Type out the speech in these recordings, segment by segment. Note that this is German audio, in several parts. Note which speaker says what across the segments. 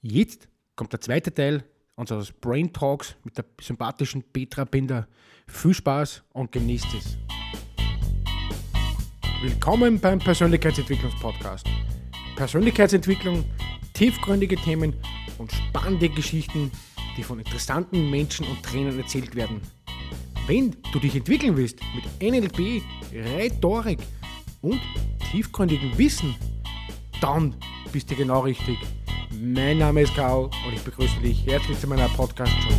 Speaker 1: Jetzt kommt der zweite Teil unseres Brain Talks mit der sympathischen Petra Binder. Viel Spaß und genießt es. Willkommen beim Persönlichkeitsentwicklungspodcast. Persönlichkeitsentwicklung, tiefgründige Themen und spannende Geschichten, die von interessanten Menschen und Trainern erzählt werden. Wenn du dich entwickeln willst mit NLP, Rhetorik und tiefgründigem Wissen, dann bist du genau richtig. Mein Name ist Karl und ich begrüße dich herzlich zu meiner Podcast-Show.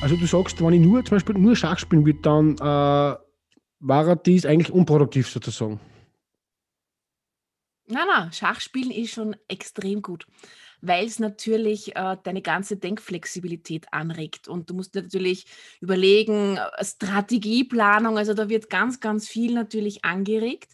Speaker 1: Also du sagst, wenn ich nur zum Beispiel nur Schach spielen würde, dann äh, war dies eigentlich unproduktiv sozusagen.
Speaker 2: Na, na, Schachspielen ist schon extrem gut weil es natürlich äh, deine ganze Denkflexibilität anregt. Und du musst natürlich überlegen, äh, Strategieplanung, also da wird ganz, ganz viel natürlich angeregt.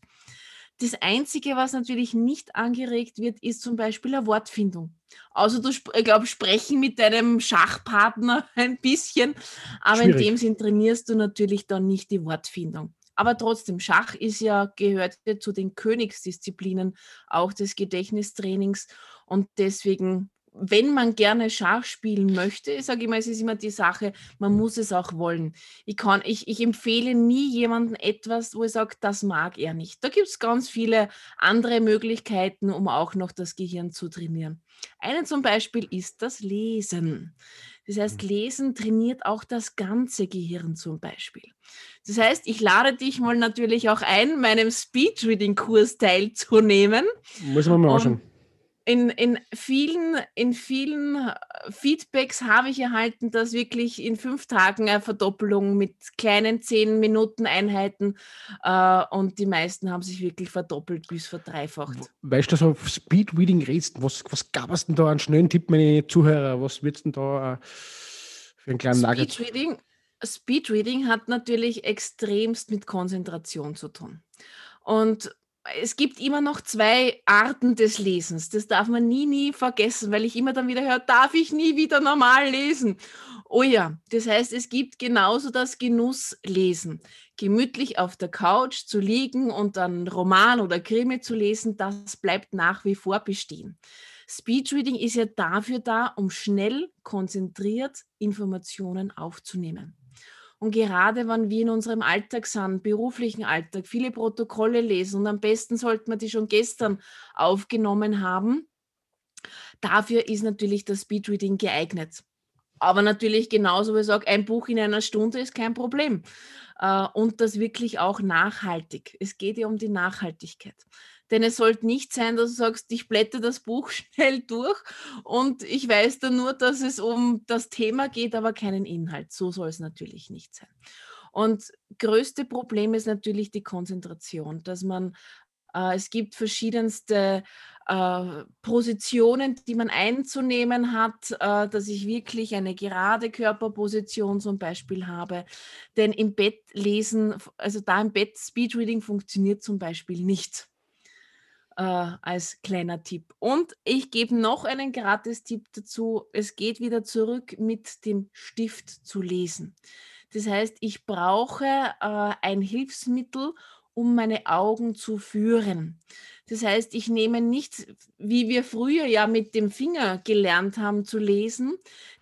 Speaker 2: Das Einzige, was natürlich nicht angeregt wird, ist zum Beispiel eine Wortfindung. Also du, ich glaube, sprechen mit deinem Schachpartner ein bisschen, aber Schwierig. in dem Sinn trainierst du natürlich dann nicht die Wortfindung. Aber trotzdem, Schach ist ja, gehört zu den Königsdisziplinen auch des Gedächtnistrainings. Und deswegen, wenn man gerne Schach spielen möchte, ich sage immer, es ist immer die Sache, man muss es auch wollen. Ich, kann, ich, ich empfehle nie jemandem etwas, wo ich sage, das mag er nicht. Da gibt es ganz viele andere Möglichkeiten, um auch noch das Gehirn zu trainieren. Eine zum Beispiel ist das Lesen. Das heißt, mhm. Lesen trainiert auch das ganze Gehirn zum Beispiel. Das heißt, ich lade dich mal natürlich auch ein, meinem Speedreading-Kurs teilzunehmen.
Speaker 1: Muss man mal anschauen
Speaker 2: in, in, vielen, in vielen äh, Feedbacks habe ich erhalten, dass wirklich in fünf Tagen eine Verdoppelung mit kleinen zehn Minuten Einheiten äh, und die meisten haben sich wirklich verdoppelt bis verdreifacht.
Speaker 1: Weißt du, so auf Speedreading redest, was, was gab es denn da einen schnellen Tipp, meine Zuhörer? Was wird es denn da äh, für einen kleinen Nugget?
Speaker 2: Speedreading, Speedreading hat natürlich extremst mit Konzentration zu tun. Und es gibt immer noch zwei Arten des Lesens. Das darf man nie, nie vergessen, weil ich immer dann wieder höre, darf ich nie wieder normal lesen? Oh ja, das heißt, es gibt genauso das Genusslesen. Gemütlich auf der Couch zu liegen und dann Roman oder Krimi zu lesen, das bleibt nach wie vor bestehen. Speedreading ist ja dafür da, um schnell, konzentriert Informationen aufzunehmen. Und gerade wenn wir in unserem Alltag sind, beruflichen Alltag, viele Protokolle lesen und am besten sollten wir die schon gestern aufgenommen haben, dafür ist natürlich das Speedreading geeignet. Aber natürlich genauso, wie ich sage, ein Buch in einer Stunde ist kein Problem. Äh, und das wirklich auch nachhaltig. Es geht ja um die Nachhaltigkeit. Denn es sollte nicht sein, dass du sagst, ich blätter das Buch schnell durch und ich weiß dann nur, dass es um das Thema geht, aber keinen Inhalt. So soll es natürlich nicht sein. Und größte Problem ist natürlich die Konzentration, dass man, äh, es gibt verschiedenste äh, Positionen, die man einzunehmen hat, äh, dass ich wirklich eine gerade Körperposition zum Beispiel habe. Denn im Bett lesen, also da im Bett Speedreading funktioniert zum Beispiel nicht äh, als kleiner Tipp. Und ich gebe noch einen Gratis-Tipp dazu. Es geht wieder zurück mit dem Stift zu lesen. Das heißt, ich brauche äh, ein Hilfsmittel, um meine Augen zu führen. Das heißt, ich nehme nicht, wie wir früher ja mit dem Finger gelernt haben zu lesen,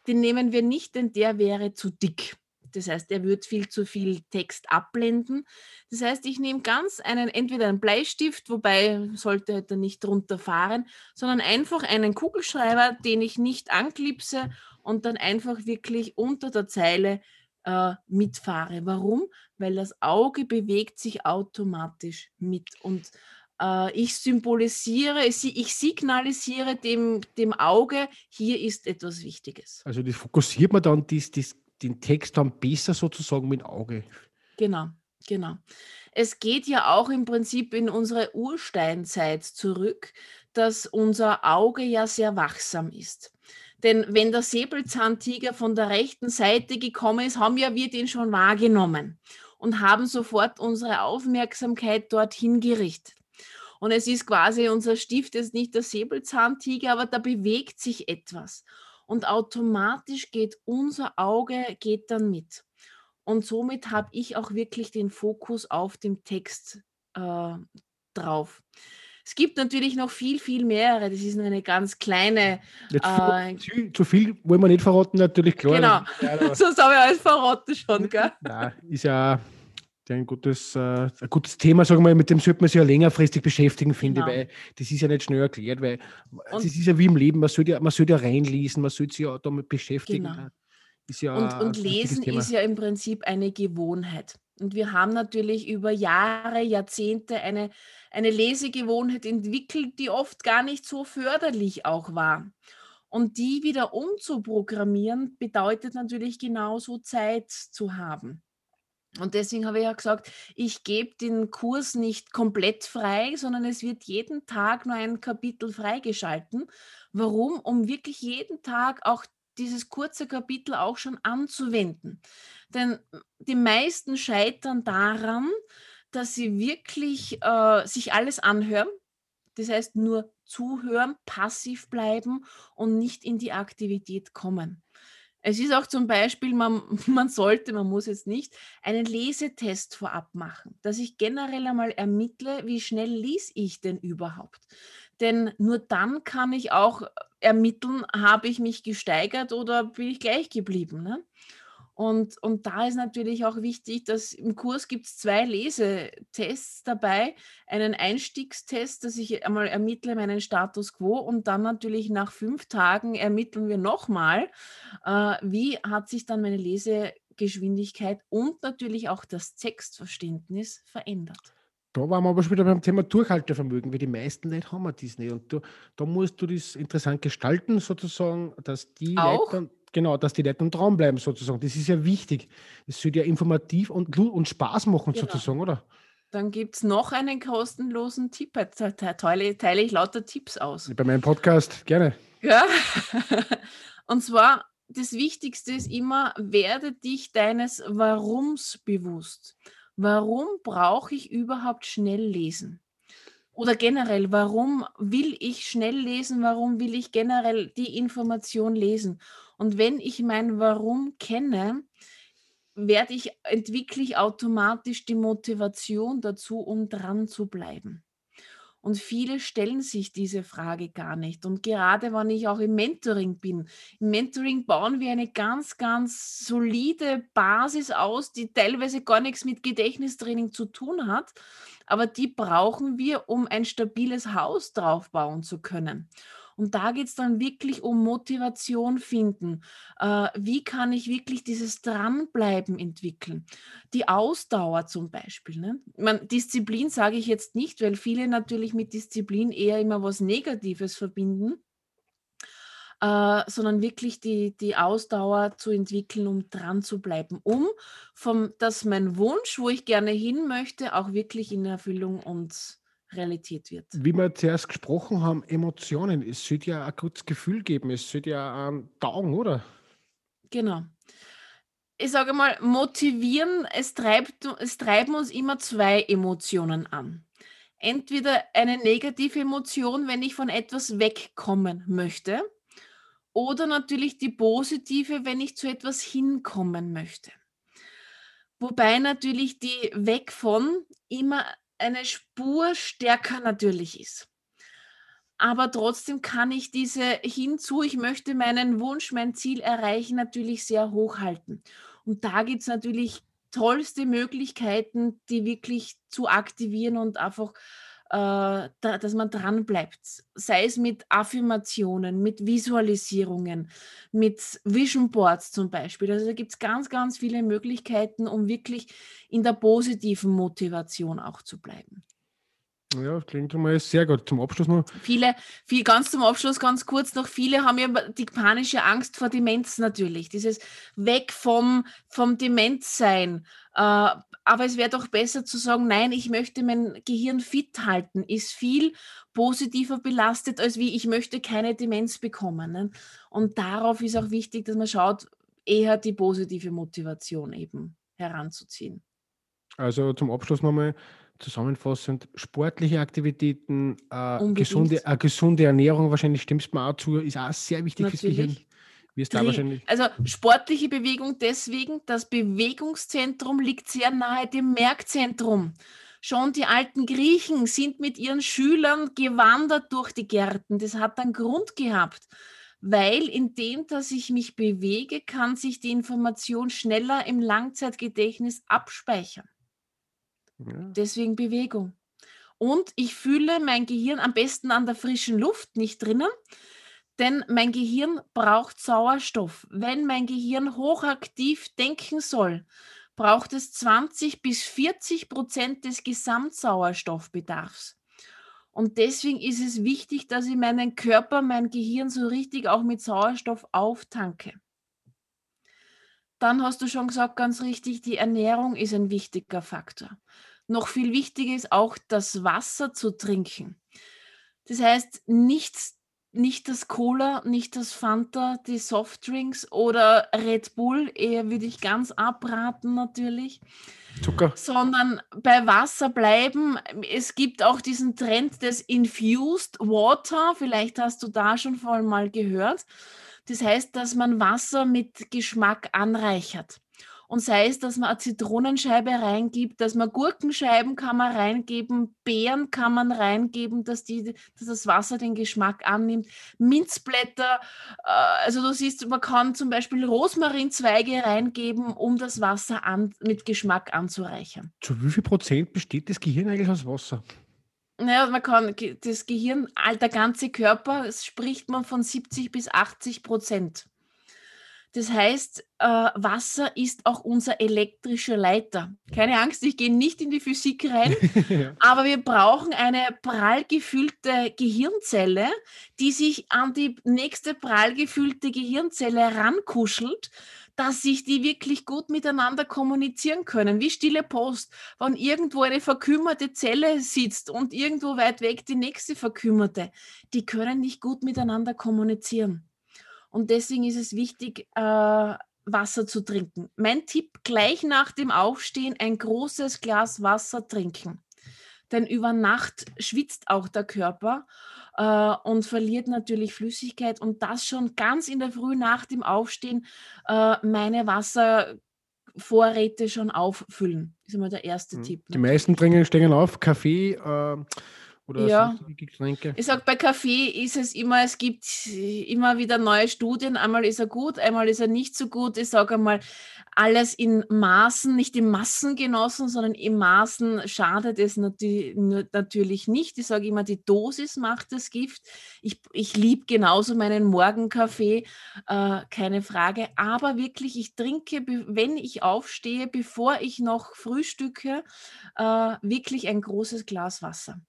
Speaker 2: den nehmen wir nicht, denn der wäre zu dick. Das heißt, er wird viel zu viel Text abblenden. Das heißt, ich nehme ganz einen, entweder einen Bleistift, wobei sollte er nicht drunter fahren, sondern einfach einen Kugelschreiber, den ich nicht anklipse und dann einfach wirklich unter der Zeile äh, mitfahre. Warum? Weil das Auge bewegt sich automatisch mit und äh, ich symbolisiere, ich signalisiere dem, dem Auge, hier ist etwas Wichtiges.
Speaker 1: Also das fokussiert man dann dies, dies den Text dann besser sozusagen mit Auge.
Speaker 2: Genau, genau. Es geht ja auch im Prinzip in unsere Ursteinzeit zurück, dass unser Auge ja sehr wachsam ist. Denn wenn der Säbelzahntiger von der rechten Seite gekommen ist, haben ja wir den schon wahrgenommen und haben sofort unsere Aufmerksamkeit dorthin gerichtet. Und es ist quasi, unser Stift ist nicht der Säbelzahntiger, aber da bewegt sich etwas und automatisch geht unser Auge geht dann mit. Und somit habe ich auch wirklich den Fokus auf dem Text äh, drauf. Es gibt natürlich noch viel, viel mehrere. Das ist nur eine ganz kleine.
Speaker 1: Äh, zu, zu, viel wollen wir nicht verraten, natürlich
Speaker 2: klar. Genau, sonst habe ich alles verraten schon, gell?
Speaker 1: Nein, ist ja ein gutes, äh, ein gutes Thema, sagen wir mal, mit dem sollte man sich ja längerfristig beschäftigen, finde genau. ich, weil das ist ja nicht schnell erklärt, weil es ist ja wie im Leben, man sollte ja, man sollte ja reinlesen, man sollte sich ja damit beschäftigen.
Speaker 2: Genau. Ist ja und, und Lesen ist ja im Prinzip eine Gewohnheit. Und wir haben natürlich über Jahre, Jahrzehnte eine, eine Lesegewohnheit entwickelt, die oft gar nicht so förderlich auch war. Und die wieder umzuprogrammieren, bedeutet natürlich genauso Zeit zu haben. Und deswegen habe ich ja gesagt, ich gebe den Kurs nicht komplett frei, sondern es wird jeden Tag nur ein Kapitel freigeschalten. Warum? Um wirklich jeden Tag auch dieses kurze Kapitel auch schon anzuwenden. Denn die meisten scheitern daran, dass sie wirklich äh, sich alles anhören. Das heißt, nur zuhören, passiv bleiben und nicht in die Aktivität kommen. Es ist auch zum Beispiel, man, man sollte, man muss jetzt nicht, einen Lesetest vorab machen, dass ich generell einmal ermittle, wie schnell lese ich denn überhaupt. Denn nur dann kann ich auch ermitteln, habe ich mich gesteigert oder bin ich gleich geblieben. Ne? Und, und da ist natürlich auch wichtig, dass im Kurs gibt es zwei Lesetests dabei. Einen Einstiegstest, dass ich einmal ermittle meinen Status quo und dann natürlich nach fünf Tagen ermitteln wir nochmal, äh, wie hat sich dann meine Lesegeschwindigkeit und natürlich auch das Textverständnis verändert.
Speaker 1: Da waren wir aber schon wieder beim Thema Durchhaltevermögen, weil die meisten Leute haben das nicht. Und du, da musst du das interessant gestalten, sozusagen, dass die
Speaker 2: auch?
Speaker 1: Leute dann Genau, dass die Leute im Traum bleiben sozusagen. Das ist ja wichtig. Es sollte ja informativ und, und Spaß machen genau. sozusagen, oder?
Speaker 2: Dann gibt es noch einen kostenlosen Tipp. Da teile, teile ich lauter Tipps aus.
Speaker 1: Bei meinem Podcast, gerne.
Speaker 2: Ja. und zwar, das Wichtigste ist immer, werde dich deines Warums bewusst. Warum brauche ich überhaupt schnell lesen? Oder generell, warum will ich schnell lesen? Warum will ich generell die Information lesen? Und wenn ich mein Warum kenne, werde ich, entwickle ich automatisch die Motivation dazu, um dran zu bleiben. Und viele stellen sich diese Frage gar nicht. Und gerade wenn ich auch im Mentoring bin, im Mentoring bauen wir eine ganz, ganz solide Basis aus, die teilweise gar nichts mit Gedächtnistraining zu tun hat, aber die brauchen wir, um ein stabiles Haus draufbauen zu können. Und da geht es dann wirklich um Motivation finden. Äh, wie kann ich wirklich dieses Dranbleiben entwickeln? Die Ausdauer zum Beispiel. Ne? Man, Disziplin sage ich jetzt nicht, weil viele natürlich mit Disziplin eher immer was Negatives verbinden. Uh, sondern wirklich die, die Ausdauer zu entwickeln, um dran zu bleiben, um vom, dass mein Wunsch, wo ich gerne hin möchte, auch wirklich in Erfüllung und Realität wird.
Speaker 1: Wie wir zuerst gesprochen haben, Emotionen. Es sollte ja ein gutes Gefühl geben. Es sollte ja ein Taugen, oder?
Speaker 2: Genau. Ich sage mal, motivieren, es, treibt, es treiben uns immer zwei Emotionen an. Entweder eine negative Emotion, wenn ich von etwas wegkommen möchte, oder natürlich die positive, wenn ich zu etwas hinkommen möchte. Wobei natürlich die weg von immer eine Spur stärker natürlich ist. Aber trotzdem kann ich diese hinzu, ich möchte meinen Wunsch, mein Ziel erreichen, natürlich sehr hoch halten. Und da gibt es natürlich tollste Möglichkeiten, die wirklich zu aktivieren und einfach da, dass man dran bleibt. Sei es mit Affirmationen, mit Visualisierungen, mit Vision Boards zum Beispiel. Also da gibt es ganz, ganz viele Möglichkeiten, um wirklich in der positiven Motivation auch zu bleiben.
Speaker 1: Ja, klingt schon mal sehr gut. Zum Abschluss noch.
Speaker 2: Viele, viel, ganz zum Abschluss, ganz kurz noch, viele haben ja die panische Angst vor Demenz natürlich. Dieses Weg vom, vom Demenzsein. Äh, aber es wäre doch besser zu sagen, nein, ich möchte mein Gehirn fit halten, ist viel positiver belastet, als wie ich möchte keine Demenz bekommen. Ne? Und darauf ist auch wichtig, dass man schaut, eher die positive Motivation eben heranzuziehen.
Speaker 1: Also zum Abschluss nochmal zusammenfassend, sportliche Aktivitäten, äh, gesunde, äh, gesunde Ernährung, wahrscheinlich stimmst du mir auch zu, ist auch sehr wichtig Natürlich. fürs Gehirn.
Speaker 2: Also sportliche Bewegung deswegen, das Bewegungszentrum liegt sehr nahe dem Merkzentrum. Schon die alten Griechen sind mit ihren Schülern gewandert durch die Gärten. Das hat einen Grund gehabt, weil indem, dass ich mich bewege, kann sich die Information schneller im Langzeitgedächtnis abspeichern. Deswegen Bewegung. Und ich fühle mein Gehirn am besten an der frischen Luft, nicht drinnen. Denn mein Gehirn braucht Sauerstoff. Wenn mein Gehirn hochaktiv denken soll, braucht es 20 bis 40 Prozent des Gesamtsauerstoffbedarfs. Und deswegen ist es wichtig, dass ich meinen Körper, mein Gehirn so richtig auch mit Sauerstoff auftanke. Dann hast du schon gesagt, ganz richtig, die Ernährung ist ein wichtiger Faktor. Noch viel wichtiger ist auch das Wasser zu trinken. Das heißt, nichts nicht das Cola, nicht das Fanta, die Softdrinks oder Red Bull, eher würde ich ganz abraten natürlich.
Speaker 1: Zucker.
Speaker 2: Sondern bei Wasser bleiben. Es gibt auch diesen Trend des Infused Water, vielleicht hast du da schon voll mal gehört. Das heißt, dass man Wasser mit Geschmack anreichert. Und sei es, dass man eine Zitronenscheibe reingibt, dass man Gurkenscheiben kann man reingeben, Beeren kann man reingeben, dass, die, dass das Wasser den Geschmack annimmt, Minzblätter, äh, also du siehst, man kann zum Beispiel Rosmarinzweige reingeben, um das Wasser an, mit Geschmack anzureichern.
Speaker 1: Zu wie viel Prozent besteht das Gehirn eigentlich aus Wasser?
Speaker 2: Naja, man kann das Gehirn, der ganze Körper, spricht man von 70 bis 80 Prozent. Das heißt, äh, Wasser ist auch unser elektrischer Leiter. Keine Angst, ich gehe nicht in die Physik rein, aber wir brauchen eine prall gefüllte Gehirnzelle, die sich an die nächste prall gefüllte Gehirnzelle rankuschelt, dass sich die wirklich gut miteinander kommunizieren können, wie stille Post. Wenn irgendwo eine verkümmerte Zelle sitzt und irgendwo weit weg die nächste verkümmerte, die können nicht gut miteinander kommunizieren. Und deswegen ist es wichtig, äh, Wasser zu trinken. Mein Tipp, gleich nach dem Aufstehen ein großes Glas Wasser trinken. Denn über Nacht schwitzt auch der Körper äh, und verliert natürlich Flüssigkeit. Und das schon ganz in der Früh nach dem Aufstehen äh, meine Wasservorräte schon auffüllen. Das ist immer der erste mhm. Tipp.
Speaker 1: Ne? Die meisten trinken, stehen auf, Kaffee, äh, oder
Speaker 2: ja. Getränke? Ich sage, bei Kaffee ist es immer, es gibt immer wieder neue Studien. Einmal ist er gut, einmal ist er nicht so gut. Ich sage einmal, alles in Maßen, nicht in Massen genossen, sondern in Maßen schadet es natürlich nicht. Ich sage immer, die Dosis macht das Gift. Ich, ich liebe genauso meinen Morgenkaffee, äh, keine Frage. Aber wirklich, ich trinke, wenn ich aufstehe, bevor ich noch frühstücke, äh, wirklich ein großes Glas Wasser.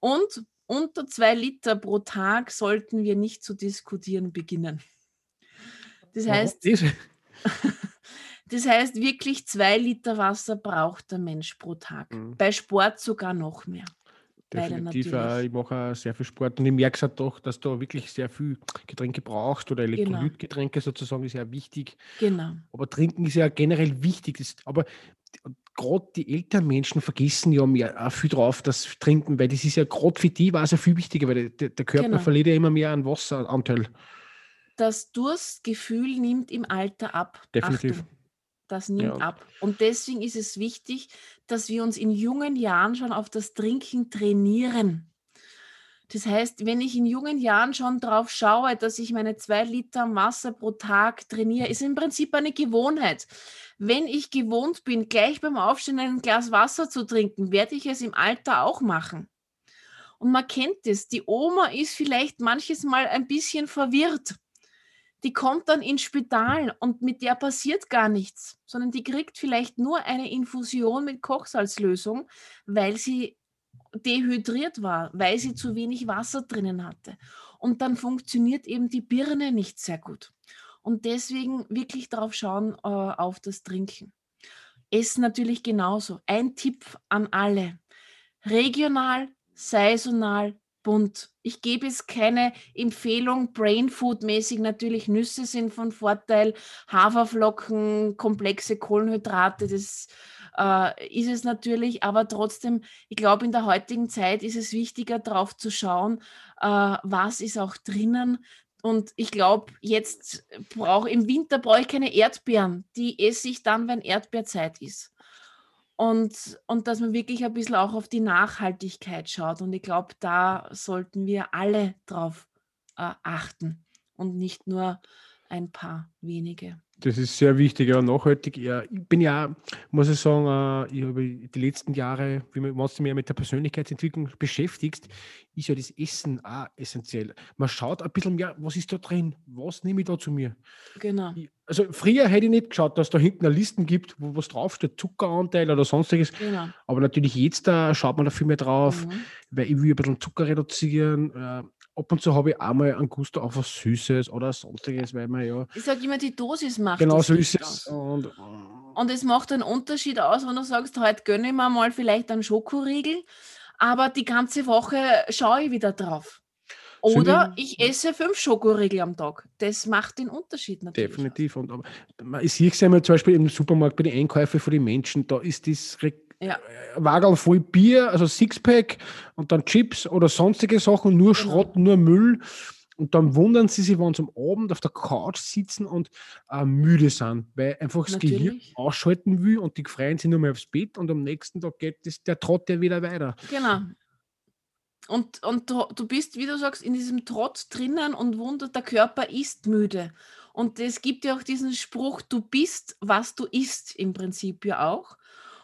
Speaker 2: Und unter zwei Liter pro Tag sollten wir nicht zu diskutieren beginnen. Das heißt, das heißt wirklich zwei Liter Wasser braucht der Mensch pro Tag. Mhm. Bei Sport sogar noch mehr.
Speaker 1: Definitiv, äh, ich mache auch sehr viel Sport und ich merke es halt doch, dass du wirklich sehr viel Getränke brauchst oder genau. Elektrolytgetränke genau. sozusagen ist ja wichtig.
Speaker 2: Genau.
Speaker 1: Aber trinken ist ja generell wichtig. Das, aber gerade die älteren Menschen vergessen ja mehr auch viel drauf, das Trinken, weil das ist ja gerade für die war es ja viel wichtiger, weil der, der Körper genau. verliert ja immer mehr an Wasseranteil.
Speaker 2: Das Durstgefühl nimmt im Alter ab.
Speaker 1: Definitiv. Achtung,
Speaker 2: das nimmt ja. ab. Und deswegen ist es wichtig, dass wir uns in jungen Jahren schon auf das Trinken trainieren. Das heißt, wenn ich in jungen Jahren schon darauf schaue, dass ich meine zwei Liter Wasser pro Tag trainiere, ist im Prinzip eine Gewohnheit. Wenn ich gewohnt bin, gleich beim Aufstehen ein Glas Wasser zu trinken, werde ich es im Alter auch machen. Und man kennt es, die Oma ist vielleicht manches Mal ein bisschen verwirrt. Die kommt dann ins Spital und mit der passiert gar nichts, sondern die kriegt vielleicht nur eine Infusion mit Kochsalzlösung, weil sie dehydriert war, weil sie zu wenig Wasser drinnen hatte. Und dann funktioniert eben die Birne nicht sehr gut. Und deswegen wirklich darauf schauen äh, auf das Trinken. Essen natürlich genauso. Ein Tipp an alle. Regional, saisonal, bunt. Ich gebe es keine Empfehlung, Brainfood-mäßig natürlich Nüsse sind von Vorteil, Haferflocken, komplexe Kohlenhydrate, das äh, ist es natürlich, aber trotzdem, ich glaube, in der heutigen Zeit ist es wichtiger, darauf zu schauen, äh, was ist auch drinnen, Und ich glaube, jetzt brauche im Winter brauche ich keine Erdbeeren. Die esse ich dann, wenn Erdbeerzeit ist. Und, und dass man wirklich ein bisschen auch auf die Nachhaltigkeit schaut. Und ich glaube, da sollten wir alle drauf äh, achten und nicht nur ein paar wenige.
Speaker 1: Das ist sehr wichtig, ja, nachhaltig. Ja, ich bin ja, muss ich sagen, äh, ich habe die letzten Jahre, wie man, wenn du mehr mit der Persönlichkeitsentwicklung beschäftigst, ist ja das Essen auch essentiell. Man schaut ein bisschen mehr, was ist da drin, was nehme ich da zu mir.
Speaker 2: Genau.
Speaker 1: also früher hätte ich nicht geschaut, dass da hinten eine Listen gibt, wo was draufsteht, Zuckeranteil oder sonstiges.
Speaker 2: Genau.
Speaker 1: Aber natürlich jetzt da schaut man da viel mehr drauf, mhm. weil ich will ein bisschen Zucker reduzieren. Äh, ab und zu habe ich einmal einen Gusto auf was Süßes oder sonstiges, weil man ja.
Speaker 2: Ich sage immer, die Dosis macht
Speaker 1: Genau, so ist es.
Speaker 2: Und, und es macht einen Unterschied aus, wenn du sagst, heute gönne ich mir mal vielleicht einen Schokoriegel, aber die ganze Woche schaue ich wieder drauf. Oder ich esse fünf Schokoriegel am Tag. Das macht den Unterschied natürlich.
Speaker 1: Definitiv. Und, aber, ich sehe es ja mal zum Beispiel im Supermarkt bei den Einkäufen von den Menschen, da ist das ja. Äh, Wagel voll Bier, also Sixpack und dann Chips oder sonstige Sachen, nur genau. Schrott, nur Müll. Und dann wundern sie sich, wenn sie am Abend auf der Couch sitzen und äh, müde sind, weil einfach das Natürlich. Gehirn ausschalten will und die freuen sich nur mehr aufs Bett und am nächsten Tag geht das, der Trott ja wieder weiter.
Speaker 2: Genau. Und, und du, du bist, wie du sagst, in diesem Trott drinnen und wundert, der Körper ist müde. Und es gibt ja auch diesen Spruch, du bist, was du isst, im Prinzip ja auch.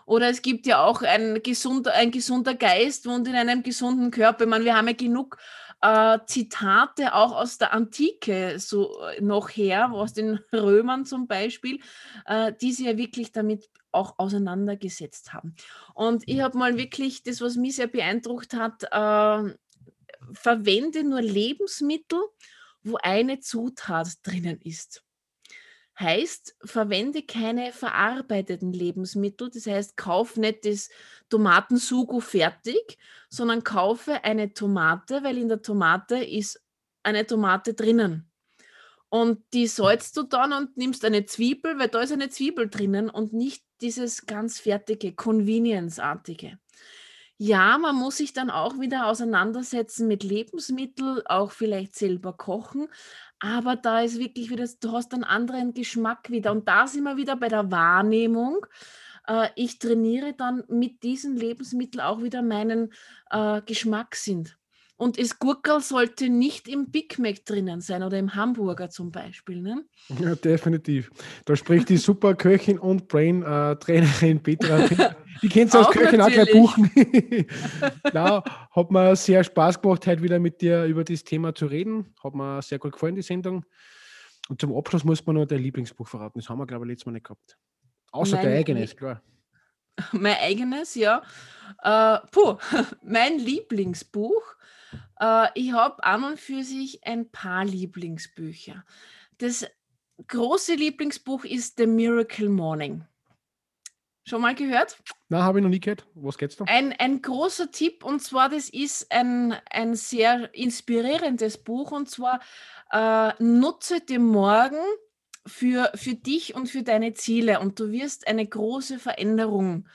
Speaker 2: Oder es gibt ja auch ein gesunder, ein gesunder Geist wohnt in einem gesunden Körper. Ich meine, wir haben ja genug äh, Zitate auch aus der Antike so äh, noch her, aus den Römern zum Beispiel, äh, die sie ja wirklich damit auch auseinandergesetzt haben. Und ich habe mal wirklich das, was mich sehr beeindruckt hat, äh, verwende nur Lebensmittel, wo eine Zutat drinnen ist. Heißt, verwende keine verarbeiteten Lebensmittel, das heißt, kauf nicht das Tomatensugo fertig, sondern kaufe eine Tomate, weil in der Tomate ist eine Tomate drinnen. Und die salzt du dann und nimmst eine Zwiebel, weil da ist eine Zwiebel drinnen und nicht dieses ganz fertige, Convenience-artige. Ja, man muss sich dann auch wieder auseinandersetzen mit Lebensmitteln, auch vielleicht selber kochen, aber da ist wirklich wieder, du hast einen anderen Geschmack wieder. Und da sind wir wieder bei der Wahrnehmung. Äh, ich trainiere dann mit diesen Lebensmitteln auch wieder meinen äh, Geschmackssinn. Und das Gurkel sollte nicht im Big Mac drinnen sein oder im Hamburger zum Beispiel. Ne?
Speaker 1: Ja, definitiv. Da spricht die super Köchin und Brain-Trainerin äh, Petra. Die kennst du als Köchin auch gleich buchen. ja, hat mir sehr Spaß gemacht, heute wieder mit dir über das Thema zu reden. Hat mir sehr gut gefallen, die Sendung. Und zum Abschluss muss man noch dein Lieblingsbuch verraten. Das haben wir, glaube ich, letztes Mal nicht gehabt. Außer dein eigenes, klar.
Speaker 2: Mein eigenes, ja. Äh, puh, mein Lieblingsbuch äh, ich habe an und für sich ein paar Lieblingsbücher. Das große Lieblingsbuch ist The Miracle Morning. Schon mal gehört?
Speaker 1: Na, habe ich noch nie gehört. Was geht's da?
Speaker 2: Ein, ein großer Tipp und zwar, das ist ein, ein sehr inspirierendes Buch und zwar äh, nutze den Morgen für, für dich und für deine Ziele und du wirst eine große Veränderung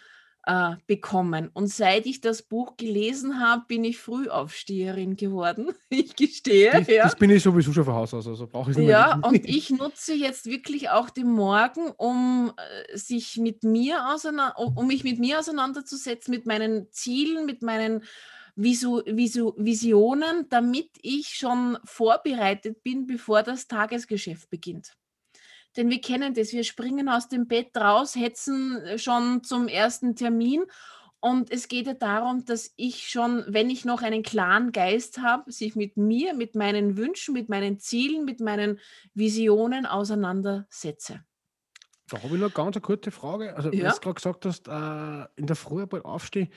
Speaker 2: äh, bekommen. Und seit ich das Buch gelesen habe, bin ich Frühaufsteherin geworden. Ich gestehe.
Speaker 1: Das, ja. das bin ich sowieso schon von Haus aus, also brauche ich
Speaker 2: es nicht Ja, mehr. und ich nutze jetzt wirklich auch den Morgen, um äh, sich mit mir um mich mit mir auseinanderzusetzen, mit meinen Zielen, mit meinen Visu, Visu, Visionen, damit ich schon vorbereitet bin, bevor das Tagesgeschäft beginnt. Denn wir kennen das, wir springen aus dem Bett raus, hetzen äh, schon zum ersten Termin. Und es geht ja darum, dass ich schon, wenn ich noch einen klaren Geist habe, sich mit mir, mit meinen Wünschen, mit meinen Zielen, mit meinen Visionen auseinandersetze.
Speaker 1: Da habe ich noch ganz eine kurze Frage. Also, ja? du gerade gesagt hast, äh, in der Früh bald aufstehen,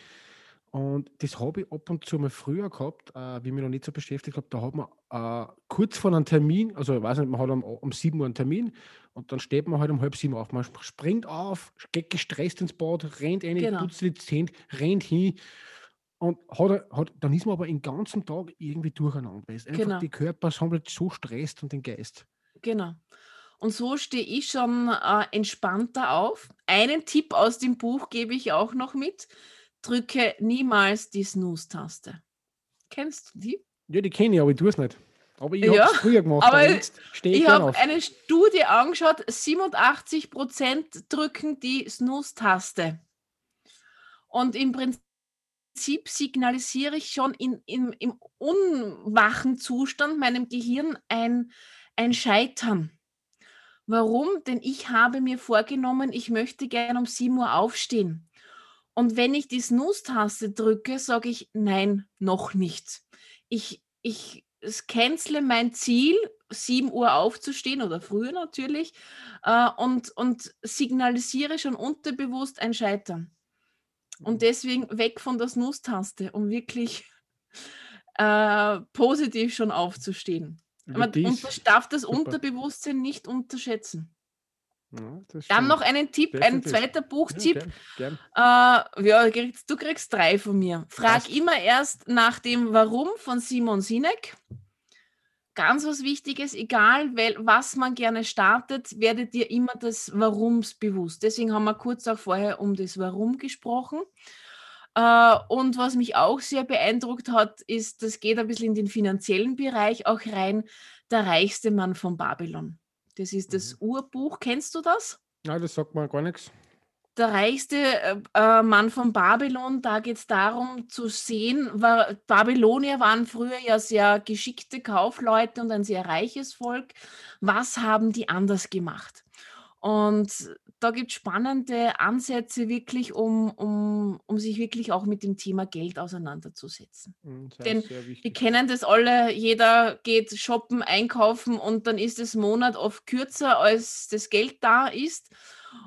Speaker 1: und das habe ich ab und zu mal früher gehabt, äh, wie ich mich noch nicht so beschäftigt habe. Da hat man äh, kurz vor einem Termin, also ich weiß nicht, man hat um, um 7 Uhr einen Termin und dann steht man halt um halb sieben auf. Man springt auf, geht gestresst ins Bad, rennt rein, genau. putzt die Zähne, rennt hin und hat, hat, dann ist man aber den ganzen Tag irgendwie durcheinander. Weil einfach genau. die Körper sammelt so stresst und den Geist.
Speaker 2: Genau. Und so stehe ich schon äh, entspannter auf. Einen Tipp aus dem Buch gebe ich auch noch mit drücke niemals die Snooze-Taste. Kennst du die?
Speaker 1: Ja, die kenne ich, aber ich tue es nicht. Aber ich habe es früher gemacht.
Speaker 2: Aber, jetzt stehe ich, ich habe eine Studie angeschaut, 87% drücken die Snooze-Taste. Und im Prinzip signalisiere ich schon in, in, im unwachen Zustand meinem Gehirn ein, ein Scheitern. Warum? Denn ich habe mir vorgenommen, ich möchte gerne um 7 Uhr aufstehen. Und wenn ich die Snooze-Taste drücke, sage ich, nein, noch nicht. Ich, ich cancele mein Ziel, 7 Uhr aufzustehen oder früher natürlich, äh, und, und signalisiere schon unterbewusst ein Scheitern. Und mhm. deswegen weg von der Snooze-Taste, um wirklich äh, positiv schon aufzustehen. Man, und das darf das Super. Unterbewusstsein nicht unterschätzen. Ja, Dann noch einen Tipp, Definitiv. ein zweiter Buchtipp. Ja, gern, gern. Äh, ja, du kriegst drei von mir. Frag Passt. immer erst nach dem Warum von Simon Sinek. Ganz was Wichtiges, egal was man gerne startet, werdet ihr immer des Warums bewusst. Deswegen haben wir kurz auch vorher um das Warum gesprochen. Äh, und was mich auch sehr beeindruckt hat, ist, das geht ein bisschen in den finanziellen Bereich auch rein, der reichste Mann von Babylon. Das ist das mhm. Urbuch. Kennst du das?
Speaker 1: Nein, das sagt mir gar nichts.
Speaker 2: Der reichste äh, äh Mann von Babylon, da geht es darum zu sehen, war, Babylonier waren früher ja sehr geschickte Kaufleute und ein sehr reiches Volk. Was haben die anders gemacht? Und da gibt es spannende Ansätze wirklich, um, um, um sich wirklich auch mit dem Thema Geld auseinanderzusetzen. Mhm, Denn wir kennen das alle, jeder geht shoppen, einkaufen und dann ist das Monat oft kürzer, als das Geld da ist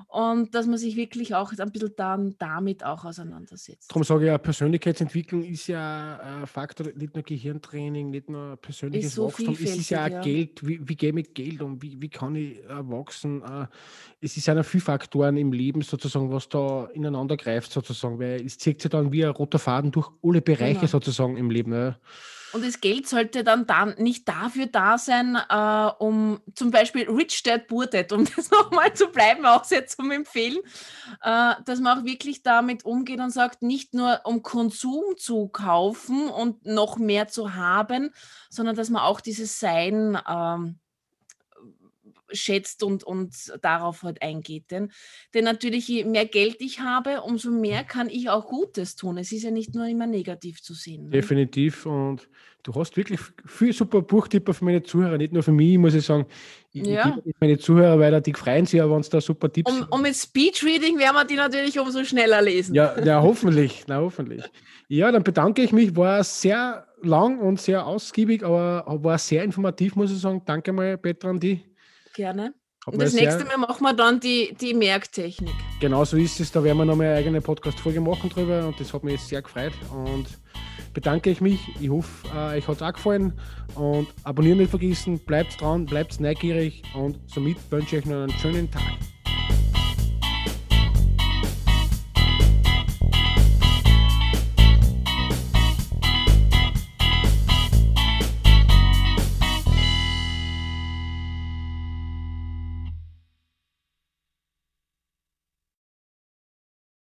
Speaker 2: und dass man sich wirklich auch ein bisschen dann damit auch auseinandersetzt.
Speaker 1: Darum sage ich ja, Persönlichkeitsentwicklung ist ja ein Faktor, nicht nur Gehirntraining, nicht nur persönliches so Wachstum, es ist ja auch ja. Geld, wie, wie gehe ich mit Geld um, wie, wie kann ich äh, wachsen. Äh, es ist ja viele Faktoren im Leben sozusagen, was da ineinander greift sozusagen, weil es zieht sich dann wie ein roter Faden durch alle Bereiche genau. sozusagen im Leben. Ja.
Speaker 2: Und das Geld sollte dann, dann nicht dafür da sein, äh, um zum Beispiel Rich Dad Poor Dad, um das nochmal zu bleiben, auch sehr zum Empfehlen, äh, dass man auch wirklich damit umgeht und sagt, nicht nur um Konsum zu kaufen und noch mehr zu haben, sondern dass man auch dieses Sein ähm, schätzt und, und darauf halt eingeht. Denn, denn natürlich, je mehr Geld ich habe, umso mehr kann ich auch Gutes tun. Es ist ja nicht nur immer negativ zu sehen.
Speaker 1: Ne? Definitiv. Und du hast wirklich viel super Buchtipper für meine Zuhörer, nicht nur für mich, muss ich sagen. Ich, ja. ich meine Zuhörer weiter, die freuen sich ja, wenn es da super Tipps
Speaker 2: um, und mit Speedreading werden wir die natürlich umso schneller lesen.
Speaker 1: Ja, ja hoffentlich. Na, hoffentlich. Ja, dann bedanke ich mich. War sehr lang und sehr ausgiebig, aber war sehr informativ, muss ich sagen. Danke mal, Petra, an die.
Speaker 2: Gerne. Und das nächste Mal machen wir dann die, die Merktechnik.
Speaker 1: Genau so ist es. Da werden wir noch mal eine eigene Podcast-Folge machen drüber und das hat mich jetzt sehr gefreut. Und bedanke ich mich. Ich hoffe, äh, euch hat es auch gefallen. Und abonnieren nicht vergessen, bleibt dran, bleibt neugierig und somit wünsche ich euch noch einen schönen Tag.